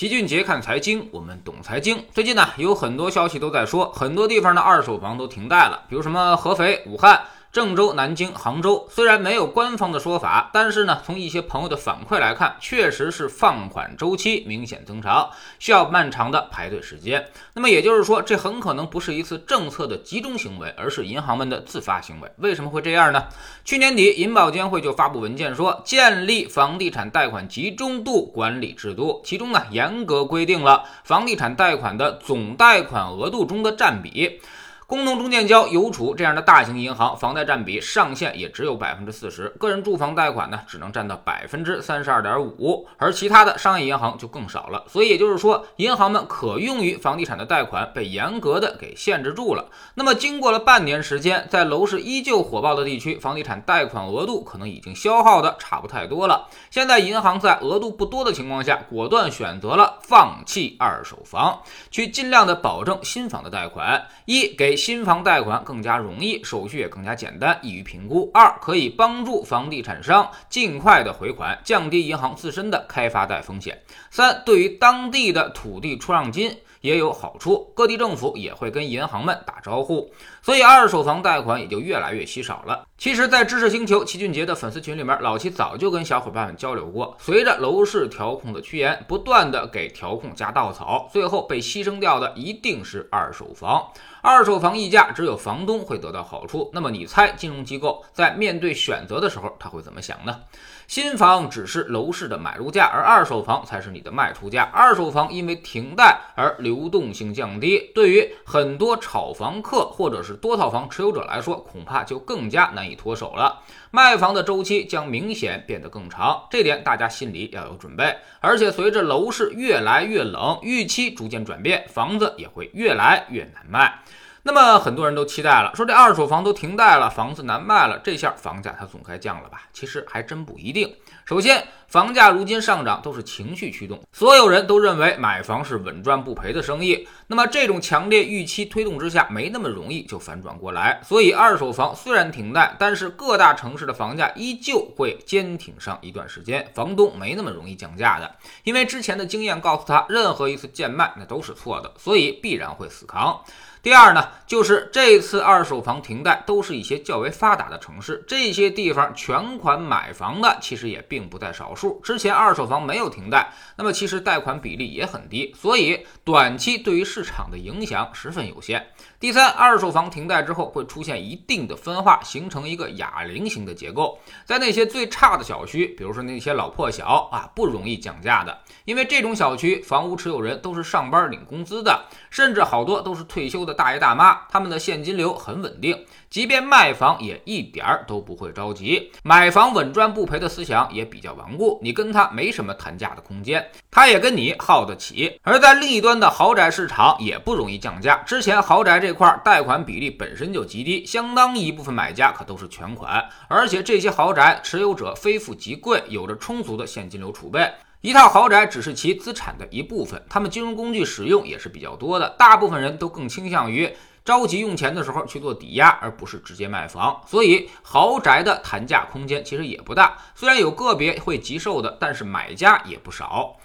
齐俊杰看财经，我们懂财经。最近呢，有很多消息都在说，很多地方的二手房都停贷了，比如什么合肥、武汉。郑州、南京、杭州虽然没有官方的说法，但是呢，从一些朋友的反馈来看，确实是放款周期明显增长，需要漫长的排队时间。那么也就是说，这很可能不是一次政策的集中行为，而是银行们的自发行为。为什么会这样呢？去年底，银保监会就发布文件说，建立房地产贷款集中度管理制度，其中呢，严格规定了房地产贷款的总贷款额度中的占比。工农中建交、邮储这样的大型银行房贷占比上限也只有百分之四十，个人住房贷款呢只能占到百分之三十二点五，而其他的商业银行就更少了。所以也就是说，银行们可用于房地产的贷款被严格的给限制住了。那么经过了半年时间，在楼市依旧火爆的地区，房地产贷款额度可能已经消耗的差不太多了。现在银行在额度不多的情况下，果断选择了放弃二手房，去尽量的保证新房的贷款，一给。新房贷款更加容易，手续也更加简单，易于评估。二，可以帮助房地产商尽快的回款，降低银行自身的开发贷风险。三，对于当地的土地出让金。也有好处，各地政府也会跟银行们打招呼，所以二手房贷款也就越来越稀少了。其实，在知识星球齐俊杰的粉丝群里面，老齐早就跟小伙伴们交流过，随着楼市调控的趋严，不断的给调控加稻草，最后被牺牲掉的一定是二手房。二手房溢价，只有房东会得到好处。那么，你猜金融机构在面对选择的时候，他会怎么想呢？新房只是楼市的买入价，而二手房才是你的卖出价。二手房因为停贷而流动性降低，对于很多炒房客或者是多套房持有者来说，恐怕就更加难以脱手了。卖房的周期将明显变得更长，这点大家心里要有准备。而且随着楼市越来越冷，预期逐渐转变，房子也会越来越难卖。那么很多人都期待了，说这二手房都停贷了，房子难卖了，这下房价它总该降了吧？其实还真不一定。首先，房价如今上涨都是情绪驱动，所有人都认为买房是稳赚不赔的生意。那么这种强烈预期推动之下，没那么容易就反转过来。所以二手房虽然停贷，但是各大城市的房价依旧会坚挺上一段时间。房东没那么容易降价的，因为之前的经验告诉他，任何一次贱卖那都是错的，所以必然会死扛。第二呢，就是这次二手房停贷都是一些较为发达的城市，这些地方全款买房的其实也并不在少数。之前二手房没有停贷，那么其实贷款比例也很低，所以短期对于市场的影响十分有限。第三，二手房停贷之后会出现一定的分化，形成一个哑铃型的结构，在那些最差的小区，比如说那些老破小啊，不容易降价的，因为这种小区房屋持有人都是上班领工资的，甚至好多都是退休的。大爷大妈，他们的现金流很稳定，即便卖房也一点儿都不会着急。买房稳赚不赔的思想也比较顽固，你跟他没什么谈价的空间，他也跟你耗得起。而在另一端的豪宅市场也不容易降价。之前豪宅这块贷款比例本身就极低，相当一部分买家可都是全款，而且这些豪宅持有者非富即贵，有着充足的现金流储备。一套豪宅只是其资产的一部分，他们金融工具使用也是比较多的。大部分人都更倾向于着急用钱的时候去做抵押，而不是直接卖房。所以豪宅的谈价空间其实也不大。虽然有个别会急售的，但是买家也不少。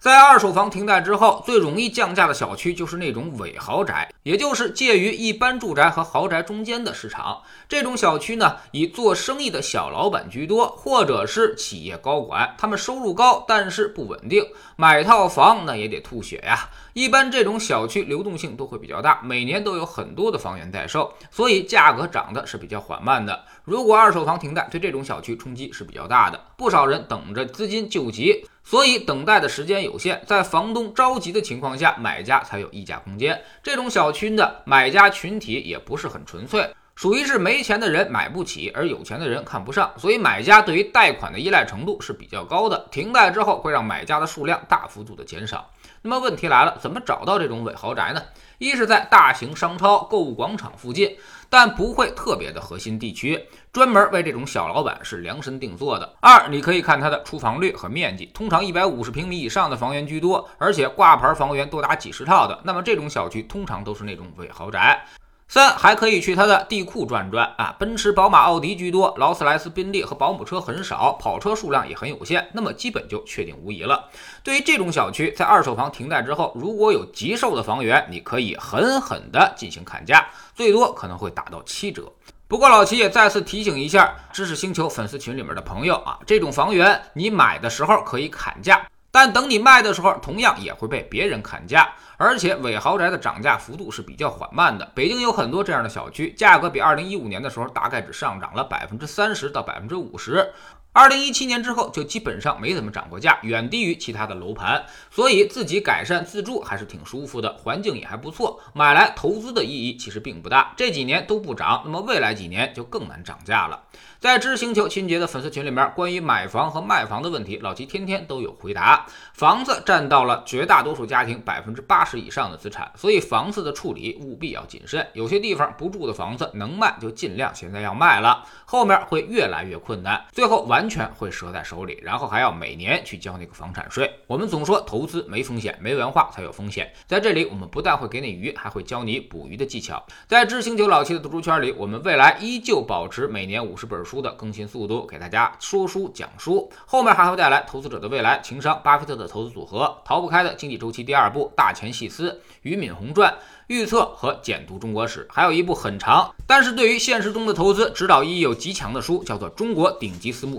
在二手房停贷之后，最容易降价的小区就是那种伪豪宅，也就是介于一般住宅和豪宅中间的市场。这种小区呢，以做生意的小老板居多，或者是企业高管，他们收入高，但是不稳定，买套房那也得吐血呀。一般这种小区流动性都会比较大，每年都有很多的房源待售，所以价格涨的是比较缓慢的。如果二手房停贷，对这种小区冲击是比较大的，不少人等着资金救急。所以等待的时间有限，在房东着急的情况下，买家才有议价空间。这种小区的买家群体也不是很纯粹，属于是没钱的人买不起，而有钱的人看不上。所以买家对于贷款的依赖程度是比较高的。停贷之后会让买家的数量大幅度的减少。那么问题来了，怎么找到这种伪豪宅呢？一是在大型商超、购物广场附近。但不会特别的核心地区，专门为这种小老板是量身定做的。二，你可以看它的出房率和面积，通常一百五十平米以上的房源居多，而且挂牌房源多达几十套的，那么这种小区通常都是那种伪豪宅。三还可以去它的地库转转啊，奔驰、宝马、奥迪居多，劳斯莱斯、宾利和保姆车很少，跑车数量也很有限，那么基本就确定无疑了。对于这种小区，在二手房停贷之后，如果有急售的房源，你可以狠狠的进行砍价，最多可能会打到七折。不过老齐也再次提醒一下知识星球粉丝群里面的朋友啊，这种房源你买的时候可以砍价。但等你卖的时候，同样也会被别人砍价，而且伪豪宅的涨价幅度是比较缓慢的。北京有很多这样的小区，价格比二零一五年的时候大概只上涨了百分之三十到百分之五十。二零一七年之后就基本上没怎么涨过价，远低于其他的楼盘，所以自己改善自住还是挺舒服的，环境也还不错，买来投资的意义其实并不大。这几年都不涨，那么未来几年就更难涨价了。在知星球清洁的粉丝群里面，关于买房和卖房的问题，老齐天天都有回答。房子占到了绝大多数家庭百分之八十以上的资产，所以房子的处理务必要谨慎。有些地方不住的房子能卖就尽量现在要卖了，后面会越来越困难，最后完。完全会折在手里，然后还要每年去交那个房产税。我们总说投资没风险，没文化才有风险。在这里，我们不但会给你鱼，还会教你捕鱼的技巧。在知星球老七的读书圈里，我们未来依旧保持每年五十本书的更新速度，给大家说书讲书。后面还会带来《投资者的未来》、情商、巴菲特的投资组合、逃不开的经济周期第二部、大钱细思、俞敏洪传。预测和简读中国史，还有一部很长，但是对于现实中的投资指导意义有极强的书，叫做《中国顶级私募